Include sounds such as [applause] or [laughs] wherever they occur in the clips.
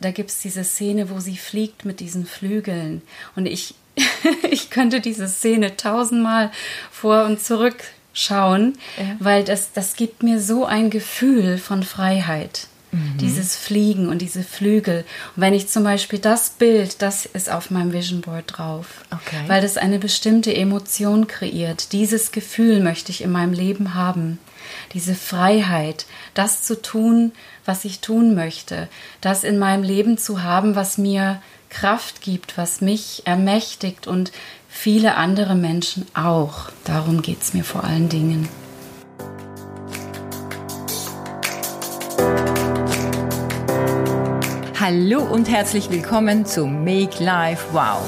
da gibt es diese Szene, wo sie fliegt mit diesen Flügeln. Und ich, [laughs] ich könnte diese Szene tausendmal vor und zurück schauen, ja. weil das, das gibt mir so ein Gefühl von Freiheit. Mhm. Dieses Fliegen und diese Flügel. Und wenn ich zum Beispiel das Bild, das ist auf meinem Vision Board drauf, okay. weil das eine bestimmte Emotion kreiert. Dieses Gefühl möchte ich in meinem Leben haben. Diese Freiheit, das zu tun, was ich tun möchte, das in meinem Leben zu haben, was mir Kraft gibt, was mich ermächtigt und viele andere Menschen auch. Darum geht es mir vor allen Dingen. Hallo und herzlich willkommen zu Make Life Wow.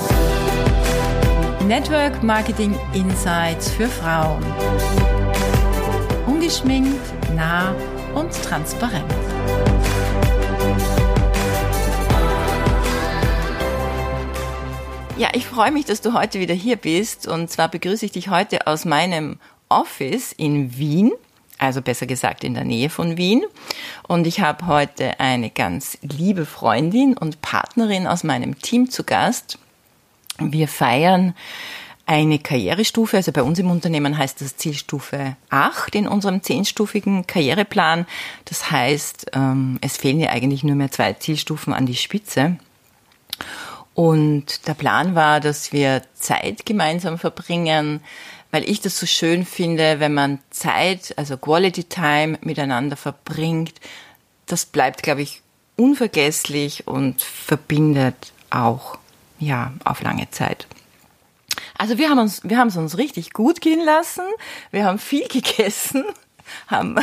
Network Marketing Insights für Frauen. Ungeschminkt, nah und transparent. Ja, ich freue mich, dass du heute wieder hier bist. Und zwar begrüße ich dich heute aus meinem Office in Wien, also besser gesagt in der Nähe von Wien. Und ich habe heute eine ganz liebe Freundin und Partnerin aus meinem Team zu Gast. Wir feiern eine Karrierestufe, also bei uns im Unternehmen heißt das Zielstufe 8 in unserem zehnstufigen Karriereplan. Das heißt, ähm, es fehlen ja eigentlich nur mehr zwei Zielstufen an die Spitze. Und der Plan war, dass wir Zeit gemeinsam verbringen, weil ich das so schön finde, wenn man Zeit, also Quality Time miteinander verbringt. Das bleibt, glaube ich, unvergesslich und verbindet auch, ja, auf lange Zeit. Also wir haben uns, wir haben es uns richtig gut gehen lassen. Wir haben viel [laughs] gegessen haben,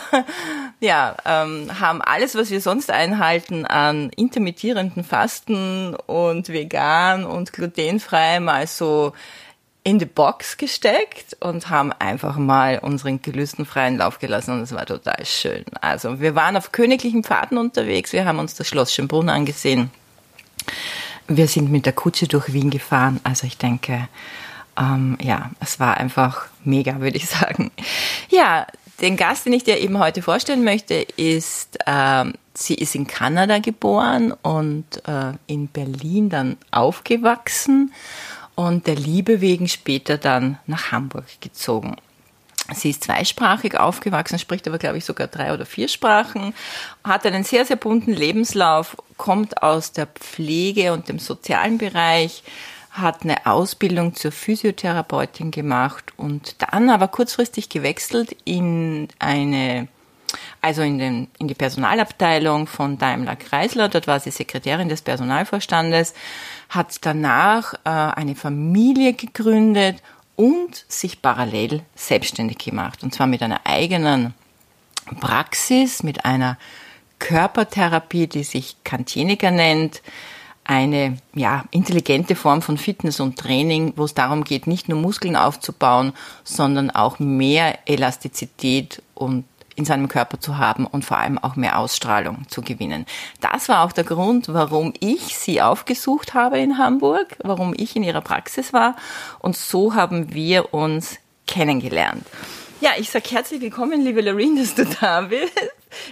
ja, ähm, haben alles, was wir sonst einhalten an intermittierenden Fasten und vegan und glutenfrei mal so in die Box gesteckt und haben einfach mal unseren Gelüsten freien Lauf gelassen und es war total schön. Also wir waren auf königlichen Pfaden unterwegs, wir haben uns das Schloss Schönbrunn angesehen. Wir sind mit der Kutsche durch Wien gefahren, also ich denke, ähm, ja, es war einfach mega, würde ich sagen. Ja, den Gast, den ich dir eben heute vorstellen möchte, ist, äh, sie ist in Kanada geboren und äh, in Berlin dann aufgewachsen und der Liebe wegen später dann nach Hamburg gezogen. Sie ist zweisprachig aufgewachsen, spricht aber, glaube ich, sogar drei oder vier Sprachen, hat einen sehr, sehr bunten Lebenslauf, kommt aus der Pflege und dem sozialen Bereich, hat eine Ausbildung zur Physiotherapeutin gemacht und dann aber kurzfristig gewechselt in eine, also in, den, in die Personalabteilung von Daimler Chrysler. Dort war sie Sekretärin des Personalvorstandes, hat danach äh, eine Familie gegründet und sich parallel selbstständig gemacht. Und zwar mit einer eigenen Praxis, mit einer Körpertherapie, die sich Kantieniker nennt, eine ja, intelligente Form von Fitness und Training, wo es darum geht, nicht nur Muskeln aufzubauen, sondern auch mehr Elastizität und in seinem Körper zu haben und vor allem auch mehr Ausstrahlung zu gewinnen. Das war auch der Grund, warum ich sie aufgesucht habe in Hamburg, warum ich in ihrer Praxis war und so haben wir uns kennengelernt. Ja, ich sag herzlich willkommen, liebe Lorraine, dass du da bist.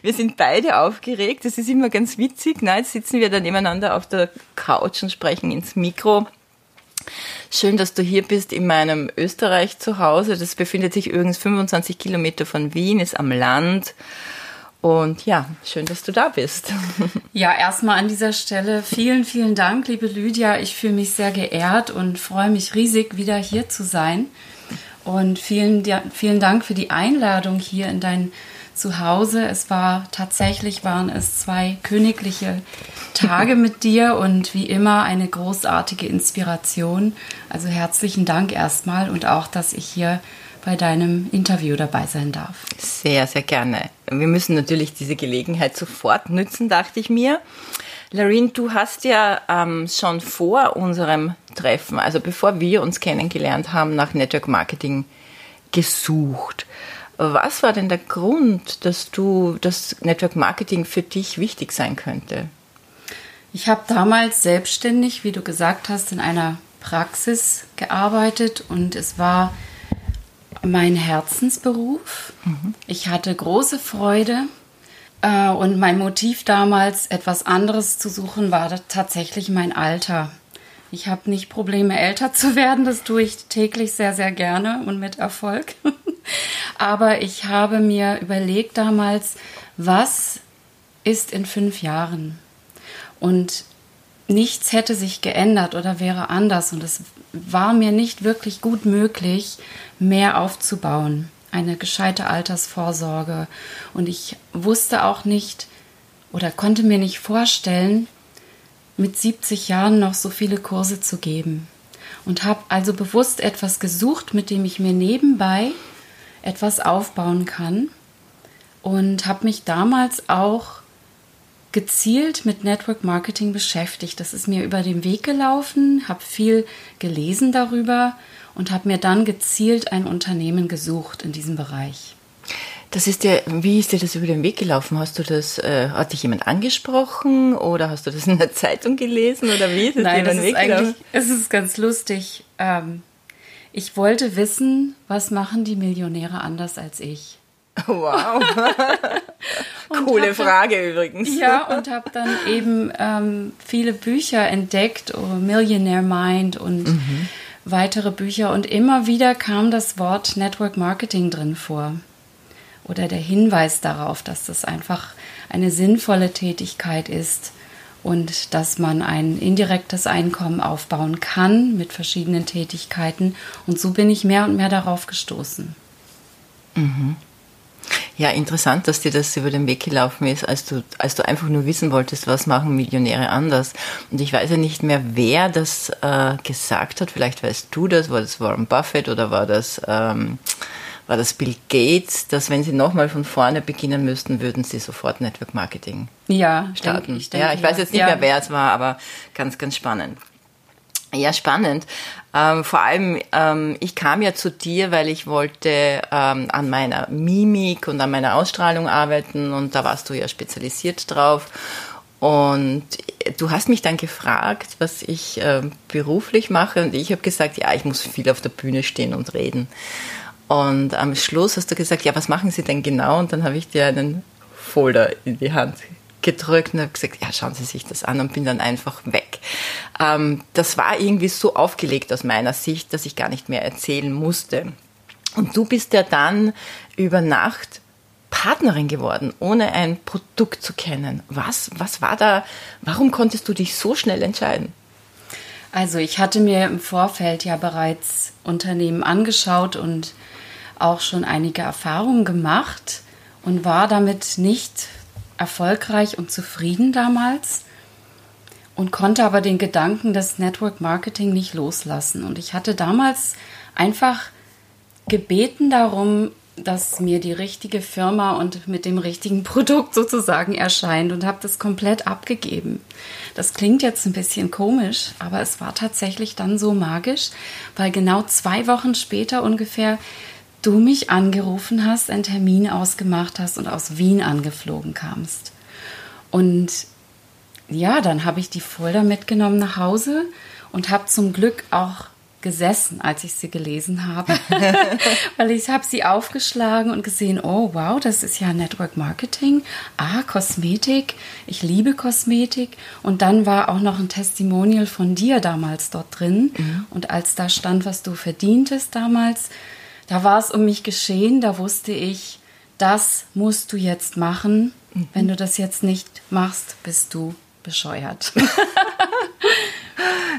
Wir sind beide aufgeregt. Das ist immer ganz witzig. Na, jetzt sitzen wir da nebeneinander auf der Couch und sprechen ins Mikro. Schön, dass du hier bist in meinem Österreich zu Hause. Das befindet sich übrigens 25 Kilometer von Wien, ist am Land. Und ja, schön, dass du da bist. [laughs] Ja, erstmal an dieser Stelle vielen, vielen Dank, liebe Lydia. Ich fühle mich sehr geehrt und freue mich riesig, wieder hier zu sein. Und vielen, vielen Dank für die Einladung hier in dein zu Hause. Es war tatsächlich, waren es zwei königliche Tage [laughs] mit dir und wie immer eine großartige Inspiration. Also herzlichen Dank erstmal und auch, dass ich hier bei deinem Interview dabei sein darf. Sehr, sehr gerne. Wir müssen natürlich diese Gelegenheit sofort nützen, dachte ich mir. Larine, du hast ja ähm, schon vor unserem Treffen, also bevor wir uns kennengelernt haben, nach Network Marketing gesucht. Was war denn der Grund, dass du das Network Marketing für dich wichtig sein könnte? Ich habe damals selbstständig, wie du gesagt hast, in einer Praxis gearbeitet und es war mein Herzensberuf. Mhm. Ich hatte große Freude Äh, und mein Motiv damals, etwas anderes zu suchen, war tatsächlich mein Alter. Ich habe nicht Probleme, älter zu werden. Das tue ich täglich sehr, sehr gerne und mit Erfolg. [laughs] Aber ich habe mir überlegt damals, was ist in fünf Jahren? Und nichts hätte sich geändert oder wäre anders. Und es war mir nicht wirklich gut möglich, mehr aufzubauen. Eine gescheite Altersvorsorge. Und ich wusste auch nicht oder konnte mir nicht vorstellen, mit 70 Jahren noch so viele Kurse zu geben. Und habe also bewusst etwas gesucht, mit dem ich mir nebenbei etwas aufbauen kann. Und habe mich damals auch gezielt mit Network Marketing beschäftigt. Das ist mir über den Weg gelaufen, habe viel gelesen darüber und habe mir dann gezielt ein Unternehmen gesucht in diesem Bereich. Das ist dir, wie ist dir das über den Weg gelaufen? Hast du das, äh, hat dich jemand angesprochen oder hast du das in der Zeitung gelesen oder wie ist es Nein, dir über den Weg gelaufen? Es ist ganz lustig. Ähm, ich wollte wissen, was machen die Millionäre anders als ich? Wow. [laughs] Coole Frage dann, übrigens. Ja, und habe dann eben ähm, viele Bücher entdeckt, oh, Millionaire Mind und mhm. weitere Bücher. Und immer wieder kam das Wort Network Marketing drin vor. Oder der Hinweis darauf, dass das einfach eine sinnvolle Tätigkeit ist und dass man ein indirektes Einkommen aufbauen kann mit verschiedenen Tätigkeiten. Und so bin ich mehr und mehr darauf gestoßen. Mhm. Ja, interessant, dass dir das über den Weg gelaufen ist, als du, als du einfach nur wissen wolltest, was machen Millionäre anders. Und ich weiß ja nicht mehr, wer das äh, gesagt hat. Vielleicht weißt du das. War das Warren Buffett oder war das, ähm, war das Bill Gates, dass wenn sie nochmal von vorne beginnen müssten, würden sie sofort Network Marketing ja, starten. Denk, ich denke, ja, ich weiß jetzt nicht ja. mehr, wer es war, aber ganz, ganz spannend. Ja, spannend. Ähm, vor allem, ähm, ich kam ja zu dir, weil ich wollte ähm, an meiner Mimik und an meiner Ausstrahlung arbeiten und da warst du ja spezialisiert drauf. Und du hast mich dann gefragt, was ich äh, beruflich mache und ich habe gesagt, ja, ich muss viel auf der Bühne stehen und reden. Und am Schluss hast du gesagt, ja, was machen Sie denn genau? Und dann habe ich dir einen Folder in die Hand gedrückt und habe gesagt, ja, schauen Sie sich das an und bin dann einfach weg. Ähm, das war irgendwie so aufgelegt aus meiner Sicht, dass ich gar nicht mehr erzählen musste. Und du bist ja dann über Nacht Partnerin geworden, ohne ein Produkt zu kennen. Was, was war da, warum konntest du dich so schnell entscheiden? Also ich hatte mir im Vorfeld ja bereits Unternehmen angeschaut und auch schon einige Erfahrungen gemacht und war damit nicht erfolgreich und zufrieden damals und konnte aber den Gedanken des Network Marketing nicht loslassen. Und ich hatte damals einfach gebeten darum, dass mir die richtige Firma und mit dem richtigen [laughs] Produkt sozusagen erscheint und habe das komplett abgegeben. Das klingt jetzt ein bisschen komisch, aber es war tatsächlich dann so magisch, weil genau zwei Wochen später ungefähr du mich angerufen hast, einen Termin ausgemacht hast und aus Wien angeflogen kamst. Und ja, dann habe ich die Folder mitgenommen nach Hause und habe zum Glück auch gesessen, als ich sie gelesen habe, [laughs] weil ich habe sie aufgeschlagen und gesehen, oh wow, das ist ja Network Marketing, ah, Kosmetik, ich liebe Kosmetik. Und dann war auch noch ein Testimonial von dir damals dort drin. Mhm. und als da stand, was du verdientest damals, da war es um mich geschehen, da wusste ich, das musst du jetzt machen. Mhm. Wenn du das jetzt nicht machst, bist du bescheuert. [laughs]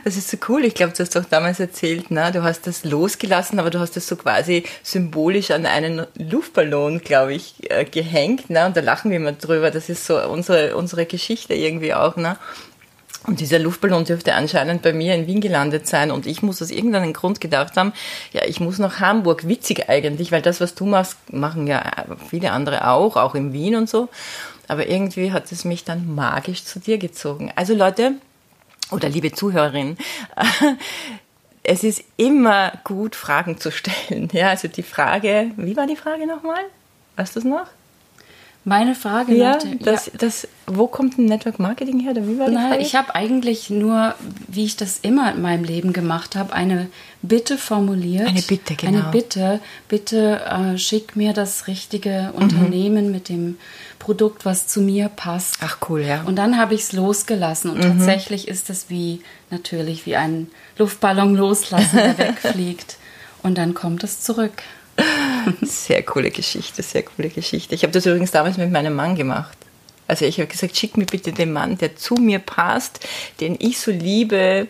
Das ist so cool. Ich glaube, du hast doch damals erzählt, na, du hast das losgelassen, aber du hast das so quasi symbolisch an einen Luftballon, glaube ich, äh, gehängt. Na, und da lachen wir immer drüber. Das ist so unsere, unsere Geschichte irgendwie auch. Na. Und dieser Luftballon dürfte anscheinend bei mir in Wien gelandet sein. Und ich muss aus irgendeinem Grund gedacht haben, ja, ich muss nach Hamburg. Witzig eigentlich, weil das, was du machst, machen ja viele andere auch, auch in Wien und so. Aber irgendwie hat es mich dann magisch zu dir gezogen. Also Leute, oder liebe Zuhörerin, [laughs] es ist immer gut, Fragen zu stellen. Ja, also die Frage, wie war die Frage nochmal? Weißt du es noch? Meine Frage ja, nach dem, das, ja. Das, wo kommt ein Network Marketing her? Oder wie war Na, ich habe eigentlich nur, wie ich das immer in meinem Leben gemacht habe, eine Bitte formuliert. Eine Bitte, genau. Eine Bitte, bitte äh, schick mir das richtige mhm. Unternehmen mit dem Produkt, was zu mir passt. Ach cool, ja. Und dann habe ich es losgelassen und mhm. tatsächlich ist es wie natürlich wie ein Luftballon loslassen, der [laughs] wegfliegt und dann kommt es zurück. Sehr coole Geschichte, sehr coole Geschichte. Ich habe das übrigens damals mit meinem Mann gemacht. Also ich habe gesagt, schick mir bitte den Mann, der zu mir passt, den ich so liebe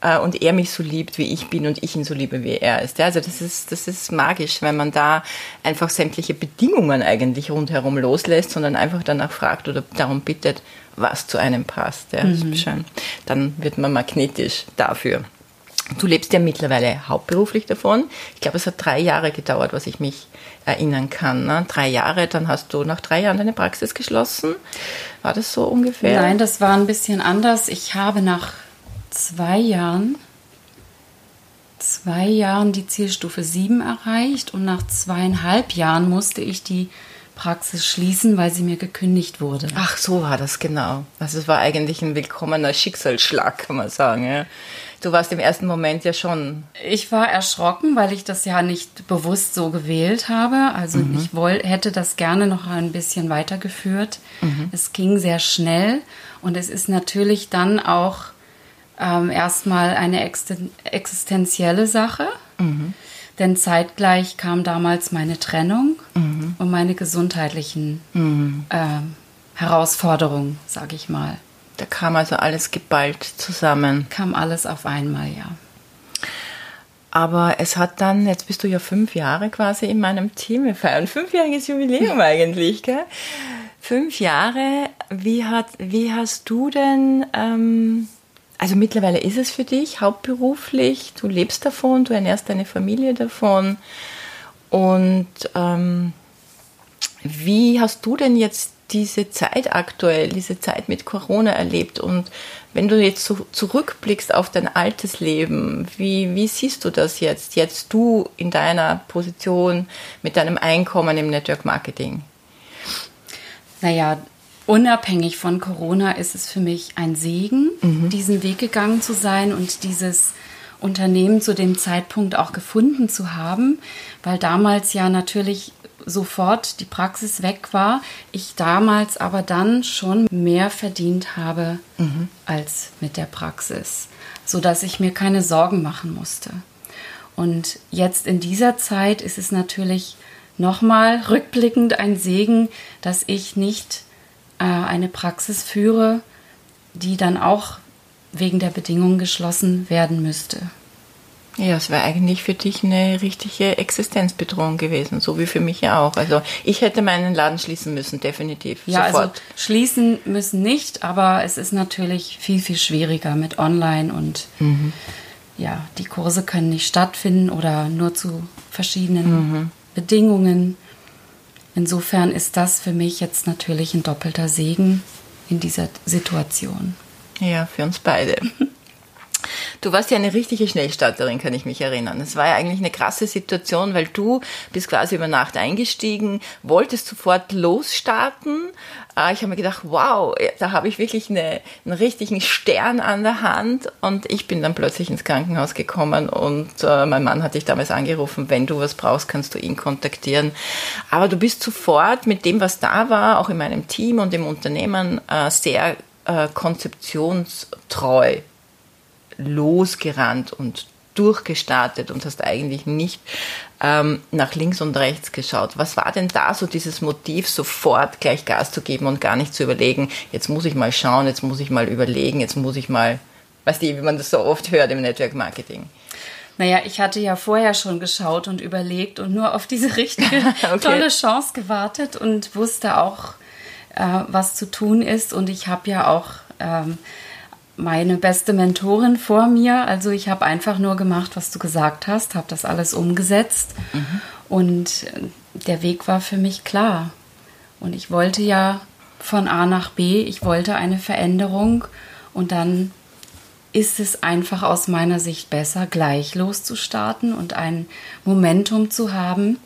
äh, und er mich so liebt, wie ich bin und ich ihn so liebe, wie er ist. Ja, also das ist, das ist magisch, wenn man da einfach sämtliche Bedingungen eigentlich rundherum loslässt, sondern einfach danach fragt oder darum bittet, was zu einem passt. Ja, mhm. Dann wird man magnetisch dafür. Du lebst ja mittlerweile hauptberuflich davon. Ich glaube, es hat drei Jahre gedauert, was ich mich erinnern kann. Ne? Drei Jahre, dann hast du nach drei Jahren deine Praxis geschlossen. War das so ungefähr? Nein, das war ein bisschen anders. Ich habe nach zwei Jahren, zwei Jahren die Zielstufe 7 erreicht und nach zweieinhalb Jahren musste ich die Praxis schließen, weil sie mir gekündigt wurde. Ach, so war das genau. Also es war eigentlich ein willkommener Schicksalsschlag, kann man sagen. Ja. Du warst im ersten Moment ja schon. Ich war erschrocken, weil ich das ja nicht bewusst so gewählt habe. Also mhm. ich woll, hätte das gerne noch ein bisschen weitergeführt. Mhm. Es ging sehr schnell und es ist natürlich dann auch ähm, erstmal eine existenzielle Sache. Mhm. Denn zeitgleich kam damals meine Trennung mhm. und meine gesundheitlichen äh, Herausforderungen, sage ich mal. Da kam also alles geballt zusammen. Kam alles auf einmal, ja. Aber es hat dann, jetzt bist du ja fünf Jahre quasi in meinem Team. Wir feiern fünfjähriges Jubiläum [laughs] eigentlich, gell? Fünf Jahre. Wie, hat, wie hast du denn, ähm, also mittlerweile ist es für dich hauptberuflich, du lebst davon, du ernährst deine Familie davon. Und ähm, wie hast du denn jetzt diese Zeit aktuell, diese Zeit mit Corona erlebt? Und wenn du jetzt so zurückblickst auf dein altes Leben, wie, wie siehst du das jetzt? Jetzt du in deiner Position mit deinem Einkommen im Network Marketing? Naja, unabhängig von Corona ist es für mich ein Segen, mhm. diesen Weg gegangen zu sein und dieses Unternehmen zu dem Zeitpunkt auch gefunden zu haben, weil damals ja natürlich sofort die Praxis weg war, ich damals aber dann schon mehr verdient habe mhm. als mit der Praxis, so dass ich mir keine Sorgen machen musste. Und jetzt in dieser Zeit ist es natürlich nochmal rückblickend ein Segen, dass ich nicht äh, eine Praxis führe, die dann auch wegen der Bedingungen geschlossen werden müsste. Ja, es wäre eigentlich für dich eine richtige Existenzbedrohung gewesen, so wie für mich ja auch. Also ich hätte meinen Laden schließen müssen, definitiv. Ja, also sofort. also schließen müssen nicht, aber es ist natürlich viel, viel schwieriger mit Online und mhm. ja, die Kurse können nicht stattfinden oder nur zu verschiedenen mhm. Bedingungen. Insofern ist das für mich jetzt natürlich ein doppelter Segen in dieser Situation. Ja, für uns beide. [laughs] Du warst ja eine richtige Schnellstarterin, kann ich mich erinnern. Es war ja eigentlich eine krasse Situation, weil du bist quasi über Nacht eingestiegen, wolltest sofort losstarten. Äh, ich habe mir gedacht, wow, da habe ich wirklich eine, einen richtigen Stern an der Hand. Und ich bin dann plötzlich ins Krankenhaus gekommen und äh, mein Mann hat dich damals angerufen, wenn du was brauchst, kannst du ihn kontaktieren. Aber du bist sofort mit dem, was da war, auch in meinem Team und im Unternehmen, äh, sehr äh, konzeptionstreu losgerannt und durchgestartet und hast eigentlich nicht ähm, nach links und rechts geschaut. Was war denn da so dieses Motiv, sofort gleich Gas zu geben und gar nicht zu überlegen, jetzt muss ich mal schauen, jetzt muss ich mal überlegen, jetzt muss ich mal, weißt du, wie man das so oft hört im Network Marketing? Naja, ich hatte ja vorher schon geschaut und überlegt und nur auf diese richtige [laughs] okay. tolle Chance gewartet und wusste auch, äh, was zu tun ist. Und ich habe ja auch ähm, meine beste Mentorin vor mir. Also ich habe einfach nur gemacht, was du gesagt hast, habe das alles umgesetzt mhm. und äh, der Weg war für mich klar. Und ich wollte ja von A nach B, ich wollte eine Veränderung und dann ist es einfach aus meiner Sicht besser, gleich loszustarten und ein Momentum zu haben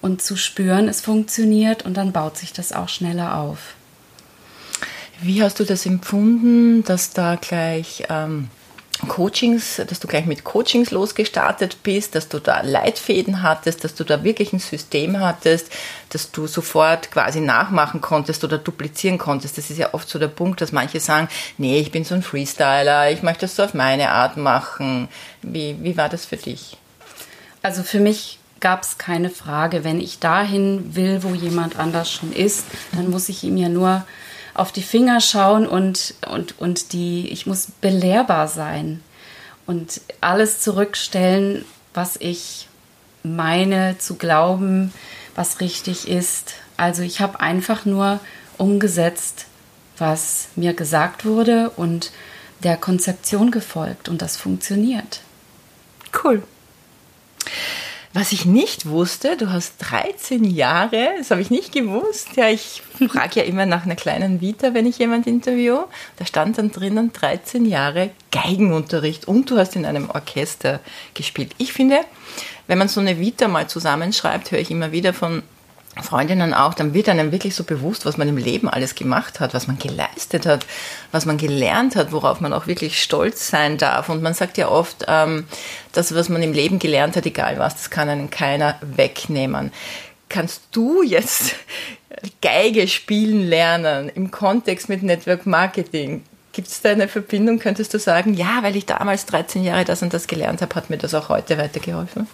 und zu spüren, es funktioniert und dann baut sich das auch schneller auf. Wie hast du das empfunden, dass da gleich ähm, Coachings, dass du gleich mit Coachings losgestartet bist, dass du da Leitfäden hattest, dass du da wirklich ein System hattest, dass du sofort quasi nachmachen konntest oder duplizieren konntest. Das ist ja oft so der Punkt, dass manche sagen, nee, ich bin so ein Freestyler, ich möchte das so auf meine Art machen. Wie, wie war das für dich? Also für mich gab es keine Frage. Wenn ich dahin will, wo jemand anders schon ist, dann muss ich ihm ja nur auf die Finger schauen und, und, und die, ich muss belehrbar sein und alles zurückstellen, was ich meine zu glauben, was richtig ist. Also ich habe einfach nur umgesetzt, was mir gesagt wurde und der Konzeption gefolgt und das funktioniert. Cool. Was ich nicht wusste, du hast 13 Jahre, das habe ich nicht gewusst. Ja, ich frage ja immer nach einer kleinen Vita, wenn ich jemand interview. Da stand dann drinnen 13 Jahre Geigenunterricht und du hast in einem Orchester gespielt. Ich finde, wenn man so eine Vita mal zusammenschreibt, höre ich immer wieder von Freundinnen auch, dann wird einem wirklich so bewusst, was man im Leben alles gemacht hat, was man geleistet hat, was man gelernt hat, worauf man auch wirklich stolz sein darf. Und man sagt ja oft, ähm, das, was man im Leben gelernt hat, egal was, das kann einen keiner wegnehmen. Kannst du jetzt [laughs] Geige spielen lernen im Kontext mit Network Marketing? Gibt es da eine Verbindung? Könntest du sagen, ja, weil ich damals 13 Jahre das und das gelernt habe, hat mir das auch heute weitergeholfen?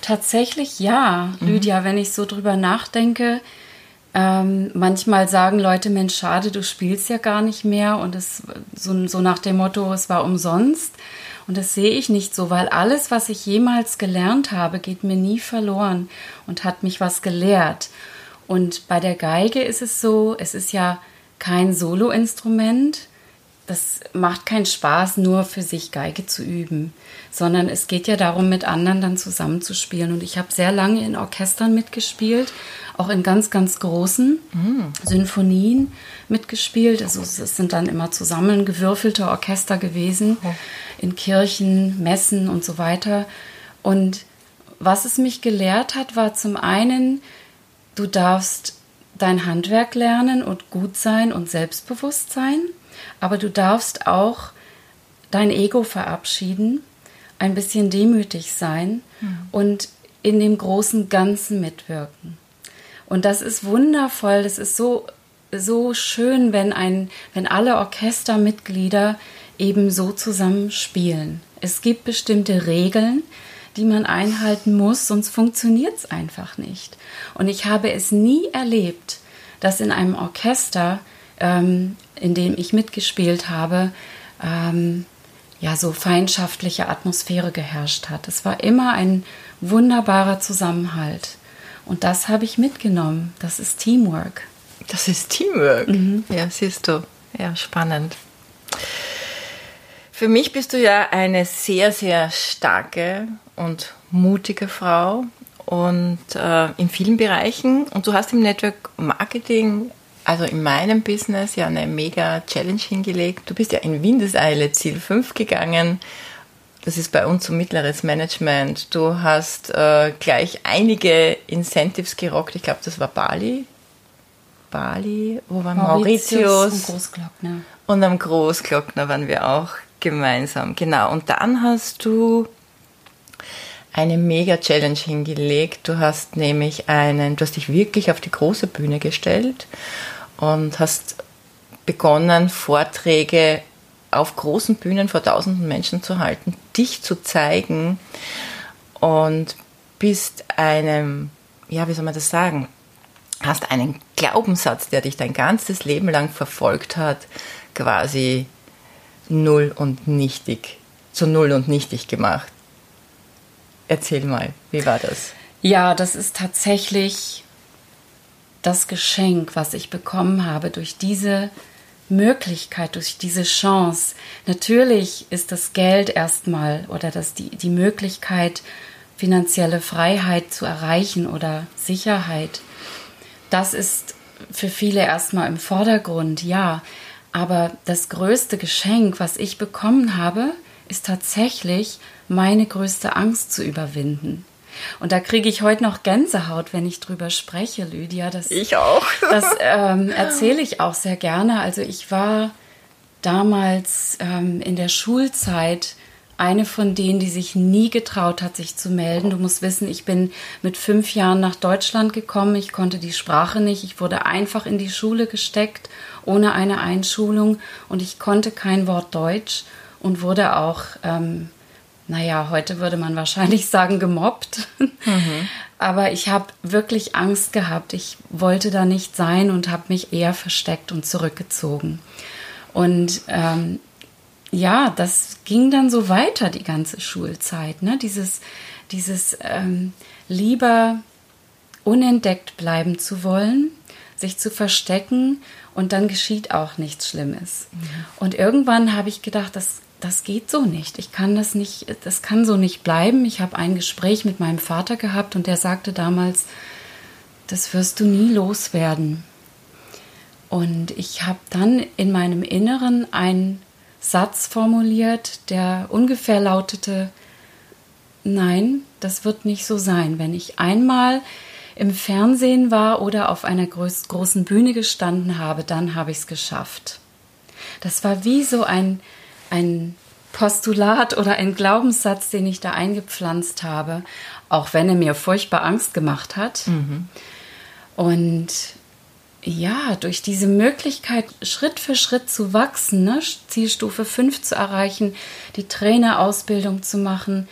Tatsächlich ja, mhm. Lydia, wenn ich so drüber nachdenke. Ähm, manchmal sagen Leute, Mensch, schade, du spielst ja gar nicht mehr und es so, so nach dem Motto, es war umsonst. Und das sehe ich nicht so, weil alles, was ich jemals gelernt habe, geht mir nie verloren und hat mich was gelehrt. Und bei der Geige ist es so, es ist ja kein Soloinstrument, das macht keinen Spaß, nur für sich Geige zu üben, sondern es geht ja darum, mit anderen dann zusammenzuspielen. Und ich habe sehr lange in Orchestern mitgespielt, auch in ganz, ganz großen mhm. Sinfonien mitgespielt. Also es sind dann immer zusammengewürfelte Orchester gewesen, oh. in Kirchen, Messen und so weiter. Und was es mich gelehrt hat, war zum einen, du darfst dein Handwerk lernen und gut sein und selbstbewusst sein aber du darfst auch dein Ego verabschieden, ein bisschen demütig sein mhm. und in dem großen Ganzen mitwirken. Und das ist wundervoll, das ist so, so schön, wenn, ein, wenn alle Orchestermitglieder eben so zusammen spielen. Es gibt bestimmte Regeln, die man einhalten muss, sonst funktioniert es einfach nicht. Und ich habe es nie erlebt, dass in einem Orchester ähm, in dem ich mitgespielt habe, ähm, ja, so feindschaftliche Atmosphäre geherrscht hat. Es war immer ein wunderbarer Zusammenhalt. Und das habe ich mitgenommen. Das ist Teamwork. Das ist Teamwork. Mhm. Ja, siehst du. Ja, spannend. Für mich bist du ja eine sehr, sehr starke und mutige Frau und äh, in vielen Bereichen. Und du hast im Network Marketing also in meinem Business ja eine mega Challenge hingelegt. Du bist ja in Windeseile Ziel 5 gegangen. Das ist bei uns so mittleres Management. Du hast äh, gleich einige Incentives gerockt. Ich glaube, das war Bali. Bali, wo war Mauritius? Mauritius und Großglockner. Und am Großglockner waren wir auch gemeinsam. Genau. Und dann hast du eine mega Challenge hingelegt. Du hast nämlich einen, du hast dich wirklich auf die große Bühne gestellt und hast begonnen, Vorträge auf großen Bühnen vor tausenden Menschen zu halten, dich zu zeigen und bist einem, ja, wie soll man das sagen, hast einen Glaubenssatz, der dich dein ganzes Leben lang verfolgt hat, quasi null und nichtig, zu null und nichtig gemacht. Erzähl mal, wie war das? Ja, das ist tatsächlich das Geschenk, was ich bekommen habe durch diese Möglichkeit, durch diese Chance. Natürlich ist das Geld erstmal oder das, die, die Möglichkeit, finanzielle Freiheit zu erreichen oder Sicherheit. Das ist für viele erstmal im Vordergrund, ja. Aber das größte Geschenk, was ich bekommen habe, ist tatsächlich meine größte Angst zu überwinden. Und da kriege ich heute noch Gänsehaut, wenn ich drüber spreche, Lydia. Das, ich auch. [laughs] das ähm, erzähle ich auch sehr gerne. Also ich war damals ähm, in der Schulzeit eine von denen, die sich nie getraut hat, sich zu melden. Du musst wissen, ich bin mit fünf Jahren nach Deutschland gekommen. Ich konnte die Sprache nicht. Ich wurde einfach in die Schule gesteckt, ohne eine Einschulung. Und ich konnte kein Wort Deutsch und wurde auch, ähm, naja, heute würde man wahrscheinlich [laughs] sagen, gemobbt. Mhm. Aber ich habe wirklich Angst gehabt. Ich wollte da nicht sein und habe mich eher versteckt und zurückgezogen. Und ähm, ja, das ging dann so weiter die ganze Schulzeit. Ne? Dieses, dieses ähm, lieber unentdeckt bleiben zu wollen, sich zu verstecken und dann geschieht auch nichts Schlimmes. Mhm. Und irgendwann habe ich gedacht, das, das geht so nicht. Ich kann das nicht, das kann so nicht bleiben. Ich habe ein Gespräch mit meinem Vater gehabt und der sagte damals, das wirst du nie loswerden. Und ich habe dann in meinem Inneren einen Satz formuliert, der ungefähr lautete, nein, das wird nicht so sein. Wenn ich einmal im Fernsehen war oder auf einer groß, großen Bühne gestanden habe, dann habe ich es geschafft. Das war wie so ein, ein Postulat oder ein Glaubenssatz, den ich da eingepflanzt habe, auch wenn er mir furchtbar Angst gemacht hat. Mhm. Und ja, durch diese Möglichkeit, Schritt für Schritt zu wachsen, ne? Zielstufe 5 zu erreichen, die Trainerausbildung zu machen.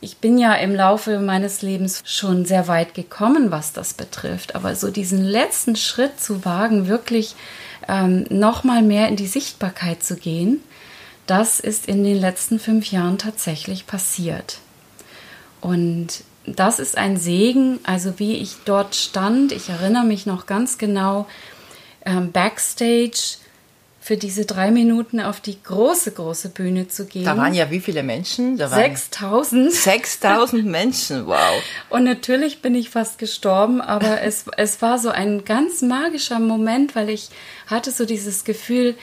Ich bin ja im Laufe meines Lebens schon sehr weit gekommen, was das betrifft. Aber so diesen letzten Schritt zu wagen, wirklich ähm, nochmal mehr in die Sichtbarkeit zu gehen, das ist in den letzten fünf Jahren tatsächlich passiert. Und das ist ein Segen, also wie ich dort stand, ich erinnere mich noch ganz genau, ähm, backstage für diese drei Minuten auf die große, große Bühne zu gehen. Da waren ja wie viele Menschen? 6000. 6000 [laughs] Menschen, wow. Und natürlich bin ich fast gestorben, aber es, es war so ein ganz magischer Moment, weil ich hatte so dieses Gefühl,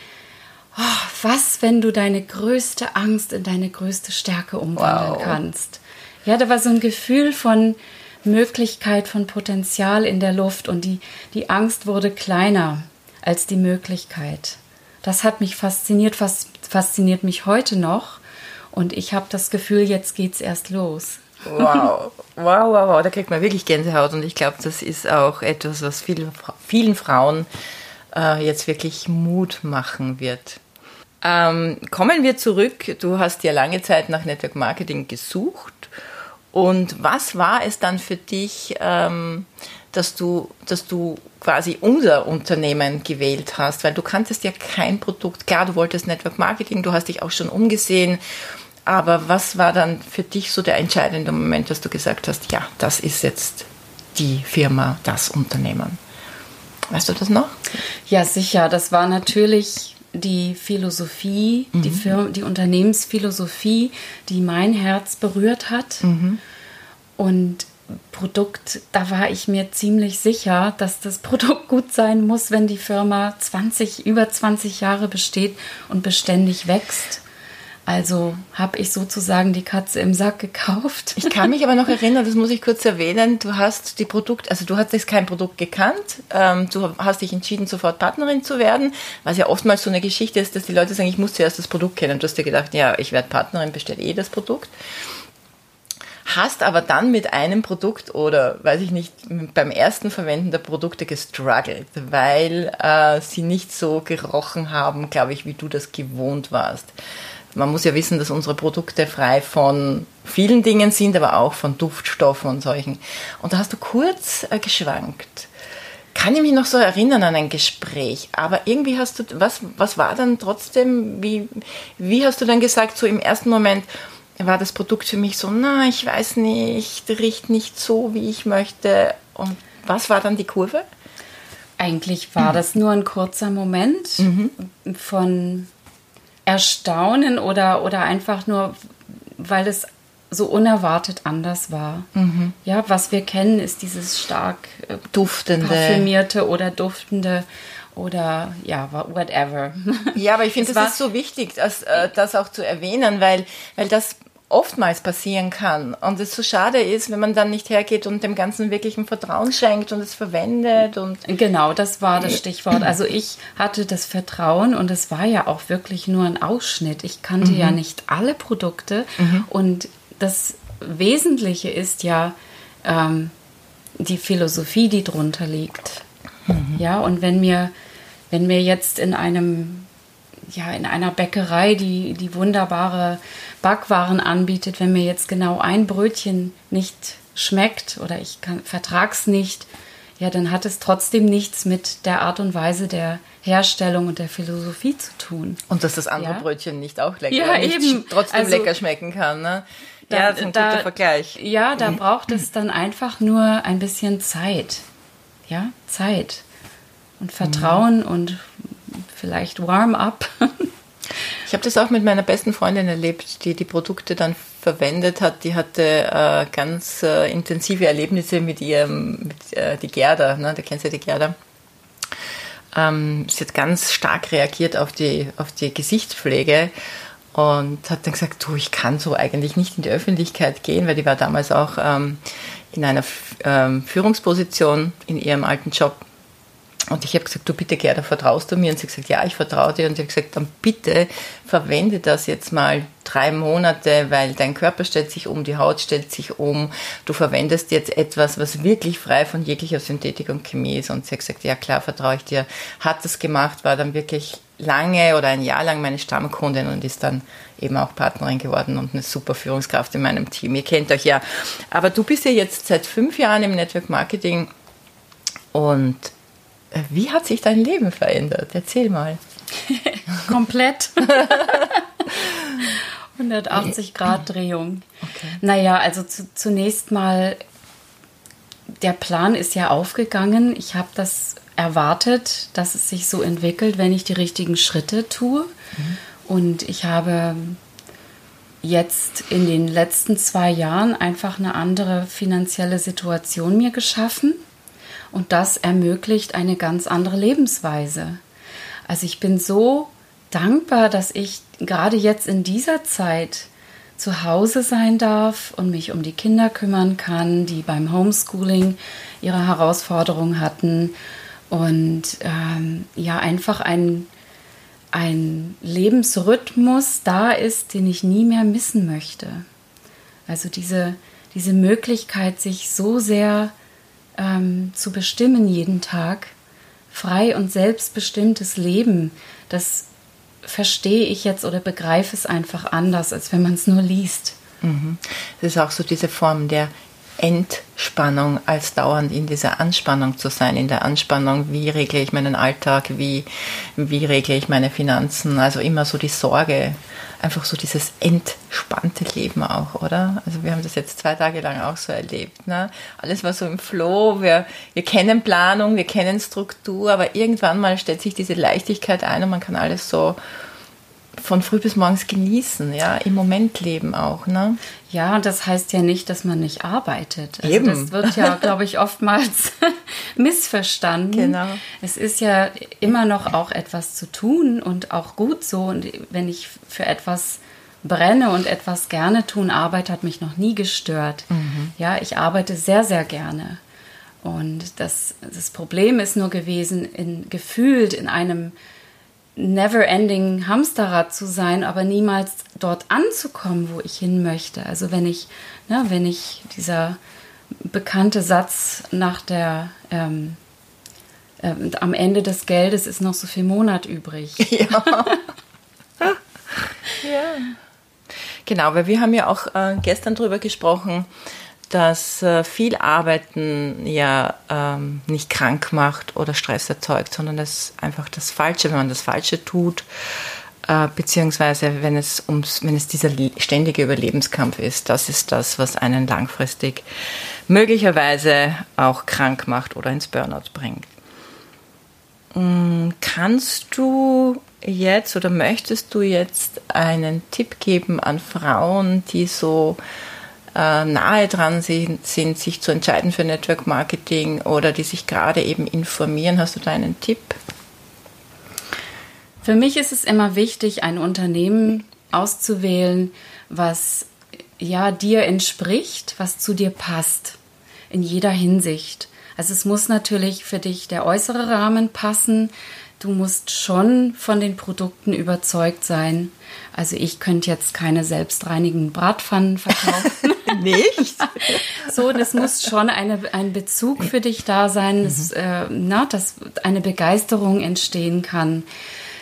was, wenn du deine größte Angst in deine größte Stärke umwandeln wow. kannst. Ja, da war so ein Gefühl von Möglichkeit, von Potenzial in der Luft und die, die Angst wurde kleiner als die Möglichkeit. Das hat mich fasziniert, fast, fasziniert mich heute noch und ich habe das Gefühl, jetzt geht's erst los. Wow, [laughs] wow, wow, wow, da kriegt man wirklich Gänsehaut und ich glaube, das ist auch etwas, was vielen, vielen Frauen äh, jetzt wirklich Mut machen wird. Ähm, kommen wir zurück. Du hast ja lange Zeit nach Network Marketing gesucht und was war es dann für dich, ähm, dass, du, dass du quasi unser Unternehmen gewählt hast? Weil du kanntest ja kein Produkt. Klar, du wolltest Network Marketing, du hast dich auch schon umgesehen. Aber was war dann für dich so der entscheidende Moment, dass du gesagt hast, ja, das ist jetzt die Firma, das Unternehmen? Weißt du das noch? Ja, sicher. Das war natürlich die Philosophie, mhm. die, Firma, die Unternehmensphilosophie, die mein Herz berührt hat. Mhm. Und Produkt, da war ich mir ziemlich sicher, dass das Produkt gut sein muss, wenn die Firma 20, über 20 Jahre besteht und beständig wächst. Also habe ich sozusagen die Katze im Sack gekauft. Ich kann mich [laughs] aber noch erinnern, das muss ich kurz erwähnen, du hast die Produkt, also du hattest kein Produkt gekannt, ähm, du hast dich entschieden, sofort Partnerin zu werden, was ja oftmals so eine Geschichte ist, dass die Leute sagen, ich muss zuerst das Produkt kennen. Du hast dir gedacht, ja, ich werde Partnerin, bestelle eh das Produkt. Hast aber dann mit einem Produkt oder, weiß ich nicht, beim ersten Verwenden der Produkte gestruggelt, weil äh, sie nicht so gerochen haben, glaube ich, wie du das gewohnt warst man muss ja wissen, dass unsere Produkte frei von vielen Dingen sind, aber auch von Duftstoffen und solchen. Und da hast du kurz äh, geschwankt. Kann ich mich noch so erinnern an ein Gespräch, aber irgendwie hast du, was, was war dann trotzdem, wie, wie hast du dann gesagt, so im ersten Moment, war das Produkt für mich so, na, ich weiß nicht, riecht nicht so, wie ich möchte. Und was war dann die Kurve? Eigentlich war das nur ein kurzer Moment mhm. von Erstaunen oder, oder einfach nur, weil es so unerwartet anders war. Mhm. Ja, was wir kennen, ist dieses stark äh, duftende, parfümierte oder duftende oder ja, whatever. Ja, aber ich finde, [laughs] es ist so wichtig, das, äh, das auch zu erwähnen, weil, weil das oftmals passieren kann. Und es so schade ist, wenn man dann nicht hergeht und dem Ganzen wirklich ein Vertrauen schenkt und es verwendet und. Genau, das war das Stichwort. Also ich hatte das Vertrauen und es war ja auch wirklich nur ein Ausschnitt. Ich kannte mhm. ja nicht alle Produkte mhm. und das Wesentliche ist ja ähm, die Philosophie, die drunter liegt. Mhm. Ja, und wenn mir, wenn mir jetzt in einem ja, in einer Bäckerei, die, die wunderbare Backwaren anbietet, wenn mir jetzt genau ein Brötchen nicht schmeckt oder ich kann, vertrag's nicht, ja, dann hat es trotzdem nichts mit der Art und Weise der Herstellung und der Philosophie zu tun. Und dass das andere ja? Brötchen nicht auch lecker, ja, eben. trotzdem also, lecker schmecken kann, ne? Da, ja, das ist ein da, guter Vergleich. Ja, da braucht es dann einfach nur ein bisschen Zeit. Ja, Zeit. Und Vertrauen mhm. und vielleicht Warm-up. Ich habe das auch mit meiner besten Freundin erlebt, die die Produkte dann verwendet hat. Die hatte äh, ganz äh, intensive Erlebnisse mit ihrem, mit äh, die Gerda, ne? da kennst du ja die Gerda. Ähm, sie hat ganz stark reagiert auf die, auf die Gesichtspflege und hat dann gesagt, du, ich kann so eigentlich nicht in die Öffentlichkeit gehen, weil die war damals auch ähm, in einer ähm, Führungsposition in ihrem alten Job und ich habe gesagt, du bitte Gerda, vertraust du mir? Und sie hat gesagt, ja, ich vertraue dir. Und ich habe gesagt, dann bitte verwende das jetzt mal drei Monate, weil dein Körper stellt sich um, die Haut stellt sich um. Du verwendest jetzt etwas, was wirklich frei von jeglicher Synthetik und Chemie ist. Und sie hat gesagt, ja klar, vertraue ich dir. Hat das gemacht, war dann wirklich lange oder ein Jahr lang meine Stammkundin und ist dann eben auch Partnerin geworden und eine super Führungskraft in meinem Team. Ihr kennt euch ja. Aber du bist ja jetzt seit fünf Jahren im Network Marketing und wie hat sich dein Leben verändert? Erzähl mal. [laughs] Komplett. [laughs] 180 Grad Drehung. Okay. Naja, also zu, zunächst mal, der Plan ist ja aufgegangen. Ich habe das erwartet, dass es sich so entwickelt, wenn ich die richtigen Schritte tue. Mhm. Und ich habe jetzt in den letzten zwei Jahren einfach eine andere finanzielle Situation mir geschaffen. Und das ermöglicht eine ganz andere Lebensweise. Also ich bin so dankbar, dass ich gerade jetzt in dieser Zeit zu Hause sein darf und mich um die Kinder kümmern kann, die beim Homeschooling ihre Herausforderungen hatten und ähm, ja einfach ein, ein Lebensrhythmus da ist, den ich nie mehr missen möchte. Also diese, diese Möglichkeit, sich so sehr ähm, zu bestimmen jeden Tag, frei und selbstbestimmtes Leben, das verstehe ich jetzt oder begreife es einfach anders, als wenn man es nur liest. Mhm. Das ist auch so diese Form der Entspannung, als dauernd in dieser Anspannung zu sein. In der Anspannung, wie regle ich meinen Alltag, wie, wie regle ich meine Finanzen. Also immer so die Sorge, einfach so dieses entspannte Leben auch, oder? Also wir haben das jetzt zwei Tage lang auch so erlebt. Ne? Alles war so im Flow, wir, wir kennen Planung, wir kennen Struktur, aber irgendwann mal stellt sich diese Leichtigkeit ein und man kann alles so von früh bis morgens genießen, ja, im Moment leben auch, ne? Ja, und das heißt ja nicht, dass man nicht arbeitet. Also Eben. Das wird ja, [laughs] glaube ich, oftmals [laughs] missverstanden. Genau. Es ist ja immer noch auch etwas zu tun und auch gut so. Und wenn ich für etwas brenne und etwas gerne tun, Arbeit hat mich noch nie gestört. Mhm. Ja, ich arbeite sehr, sehr gerne. Und das, das Problem ist nur gewesen, in, gefühlt in einem never-ending Hamsterrad zu sein, aber niemals dort anzukommen, wo ich hin möchte. Also wenn ich, ne, wenn ich dieser bekannte Satz nach der ähm, äh, am Ende des Geldes ist noch so viel Monat übrig. [laughs] Ja. ja. Genau, weil wir haben ja auch äh, gestern darüber gesprochen, dass äh, viel Arbeiten ja ähm, nicht krank macht oder Stress erzeugt, sondern das einfach das Falsche, wenn man das Falsche tut, äh, beziehungsweise wenn es ums, wenn es dieser ständige Überlebenskampf ist, das ist das, was einen langfristig möglicherweise auch krank macht oder ins Burnout bringt. Mm, kannst du jetzt oder möchtest du jetzt einen Tipp geben an Frauen, die so nahe dran sind, sind, sich zu entscheiden für Network Marketing oder die sich gerade eben informieren. Hast du da einen Tipp? Für mich ist es immer wichtig, ein Unternehmen auszuwählen, was ja dir entspricht, was zu dir passt in jeder Hinsicht. Also es muss natürlich für dich der äußere Rahmen passen. Du musst schon von den Produkten überzeugt sein. Also ich könnte jetzt keine selbstreinigenden Bratpfannen verkaufen. [laughs] Nicht? so, das muss schon eine, ein Bezug für dich da sein, dass, mhm. äh, na, dass eine Begeisterung entstehen kann.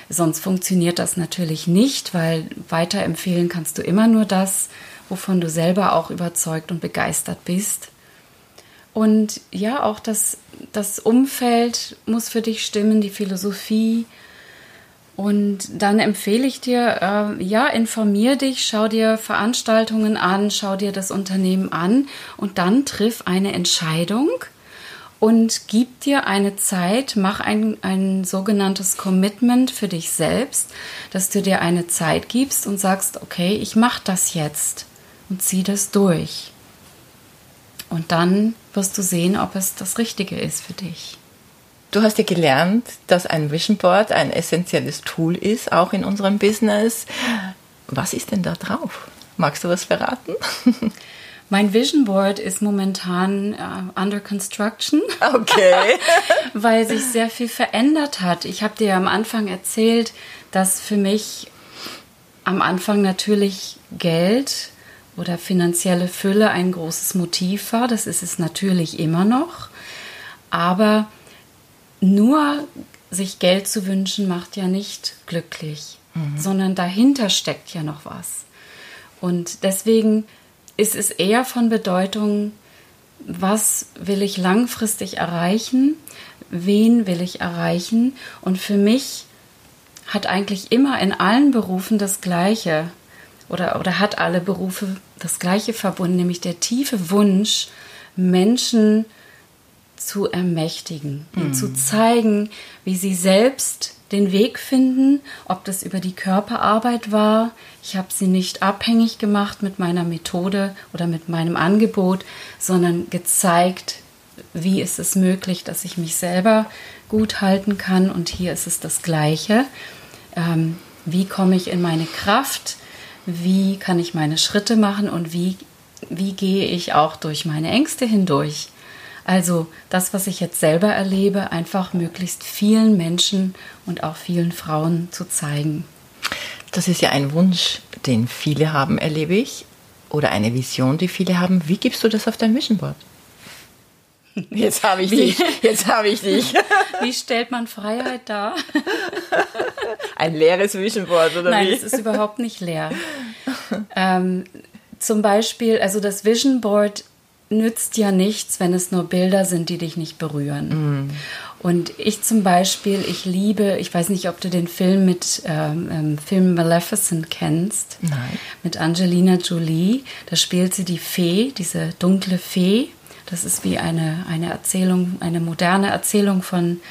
Sonst funktioniert das natürlich nicht, weil weiterempfehlen kannst du immer nur das, wovon du selber auch überzeugt und begeistert bist. Und ja, auch das, das Umfeld muss für dich stimmen, die Philosophie. Und dann empfehle ich dir, äh, ja, informier dich, schau dir Veranstaltungen an, schau dir das Unternehmen an und dann triff eine Entscheidung und gib dir eine Zeit, mach ein, ein sogenanntes Commitment für dich selbst, dass du dir eine Zeit gibst und sagst, okay, ich mache das jetzt und zieh das durch. Und dann wirst du sehen, ob es das Richtige ist für dich. Du hast ja gelernt, dass ein Vision Board ein essentielles Tool ist, auch in unserem Business. Was ist denn da drauf? Magst du was verraten? [laughs] Mein Vision Board ist momentan uh, under construction. Okay. [laughs] weil sich sehr viel verändert hat. Ich habe dir ja am Anfang erzählt, dass für mich am Anfang natürlich Geld oder finanzielle Fülle ein großes Motiv war. Das ist es natürlich immer noch. Aber nur sich Geld zu wünschen macht ja nicht glücklich, mhm. sondern dahinter steckt ja noch was. Und deswegen ist es eher von Bedeutung, was will ich langfristig erreichen, wen will ich erreichen. Und für mich hat eigentlich immer in allen Berufen das Gleiche oder, oder hat alle Berufe das Gleiche verbunden, nämlich der tiefe Wunsch, Menschen zu ermächtigen mhm. und zu zeigen, wie sie selbst den Weg finden, ob das über die Körperarbeit war. Ich habe sie nicht abhängig gemacht mit meiner Methode oder mit meinem Angebot, sondern gezeigt, wie ist es möglich, dass ich mich selber gut halten kann. Und hier ist es das Gleiche. Ähm, wie komme ich in meine Kraft? Wie kann ich meine Schritte machen? Und wie, wie gehe ich auch durch meine Ängste hindurch? Also das, was ich jetzt selber erlebe, einfach möglichst vielen Menschen und auch vielen Frauen zu zeigen. Das ist ja ein Wunsch, den viele haben, erlebe ich, oder eine Vision, die viele haben. Wie gibst du das auf dein Vision Board? [laughs] Jetzt habe ich Wie? dich. Jetzt habe ich dich. [laughs] Wie stellt man Freiheit dar? [laughs] Ein leeres Vision Board, oder Nein, wie? es ist überhaupt nicht leer. Ähm, zum Beispiel, also das Vision Board nützt ja nichts, wenn es nur Bilder sind, die dich nicht berühren. Mm. Und ich zum Beispiel, ich liebe, ich weiß nicht, ob du den Film mit ähm, ähm, Film Maleficent kennst. Nein. Mit Angelina Jolie. Da spielt sie die Fee, diese dunkle Fee. Das ist wie eine, eine Erzählung, eine moderne Erzählung von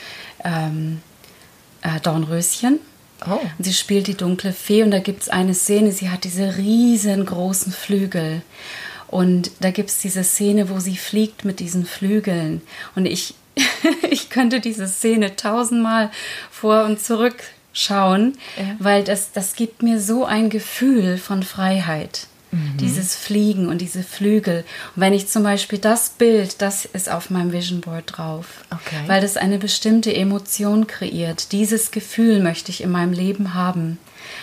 ähm, äh, Dornröschen. Oh. Und sie spielt die dunkle Fee und da gibt es eine Szene, sie hat diese riesengroßen Flügel. Und da gibt es diese Szene, wo sie fliegt mit diesen Flügeln. Und ich, [laughs] ich könnte diese Szene tausendmal vor und zurück schauen, ja. weil das, das gibt mir so ein Gefühl von Freiheit. Mhm. Dieses Fliegen und diese Flügel. Und wenn ich zum Beispiel das Bild, das ist auf meinem Vision Board drauf, okay. weil das eine bestimmte Emotion kreiert. Dieses Gefühl möchte ich in meinem Leben haben.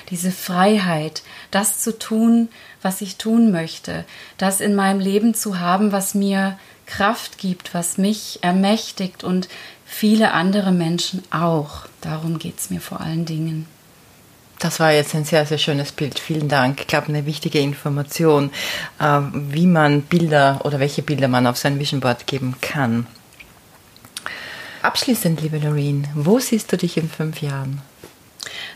Diese Freiheit, das zu tun, was ich tun möchte, das in meinem Leben zu haben, was mir Kraft gibt, was mich ermächtigt und viele andere Menschen auch. Darum geht es mir vor allen Dingen. Das war jetzt ein sehr, sehr schönes Bild. Vielen Dank. Ich glaube, eine wichtige Information, äh, wie man Bilder oder welche Bilder man auf sein Vision Board geben kann. Abschließend, liebe Loreen, wo siehst du dich in fünf Jahren?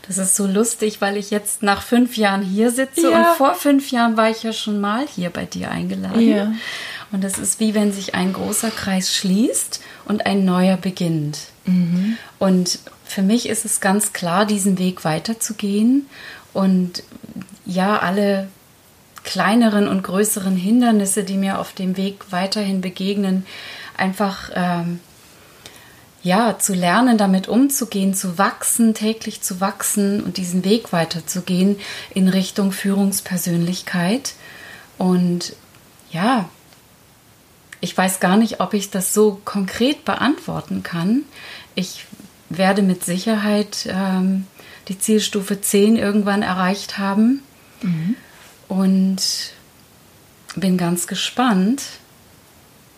Das ist so lustig, weil ich jetzt nach fünf Jahren hier sitze ja. und vor fünf Jahren war ich ja schon mal hier bei dir eingeladen. Ja. Und es ist wie wenn sich ein großer Kreis schließt und ein neuer beginnt. Mhm. Und für mich ist es ganz klar, diesen Weg weiterzugehen und ja, alle kleineren und größeren Hindernisse, die mir auf dem Weg weiterhin begegnen, einfach ähm, ja, zu lernen, damit umzugehen, zu wachsen, täglich zu wachsen und diesen Weg weiterzugehen in Richtung Führungspersönlichkeit Und ja, ich weiß gar nicht, ob ich das so konkret beantworten kann. Ich werde mit Sicherheit ähm, die Zielstufe 10 irgendwann erreicht haben. Mhm. Und bin ganz gespannt,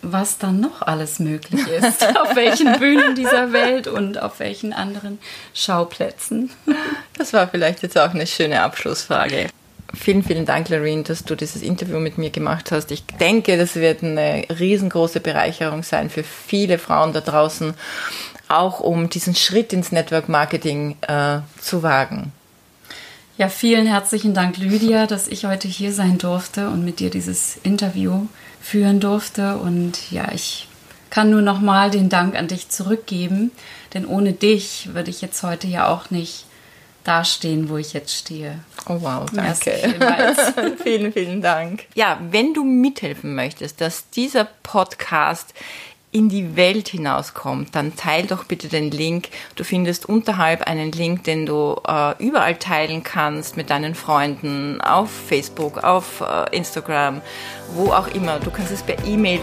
was dann noch alles möglich ist, [laughs] auf welchen Bühnen dieser Welt und auf welchen anderen Schauplätzen. Das war vielleicht jetzt auch eine schöne Abschlussfrage. Vielen, vielen Dank, Lorene, dass du dieses Interview mit mir gemacht hast. Ich denke, das wird eine riesengroße Bereicherung sein für viele Frauen da draußen, auch um diesen Schritt ins Network Marketing äh, zu wagen. Ja, vielen herzlichen Dank, Lydia, dass ich heute hier sein durfte und mit dir dieses Interview führen durfte. Und ja, ich kann nur nochmal den Dank an dich zurückgeben, denn ohne dich würde ich jetzt heute ja auch nicht dastehen, wo ich jetzt stehe. Oh wow, danke. [laughs] vielen, vielen Dank. Ja, wenn du mithelfen möchtest, dass dieser Podcast in die Welt hinauskommt, dann teil doch bitte den Link. Du findest unterhalb einen Link, den du äh, überall teilen kannst mit deinen Freunden, auf Facebook, auf äh, Instagram, wo auch immer. Du kannst es per E-Mail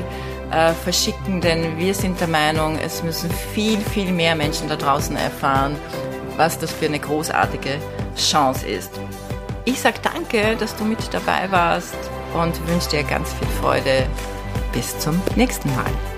äh, verschicken, denn wir sind der Meinung, es müssen viel, viel mehr Menschen da draußen erfahren, was das für eine großartige Chance ist. Ich sage danke, dass du mit dabei warst und wünsche dir ganz viel Freude. Bis zum nächsten Mal.